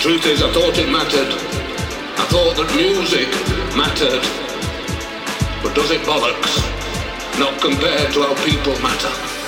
Truth is, I thought it mattered. I thought that music mattered. But does it bollocks? Not compared to how people matter.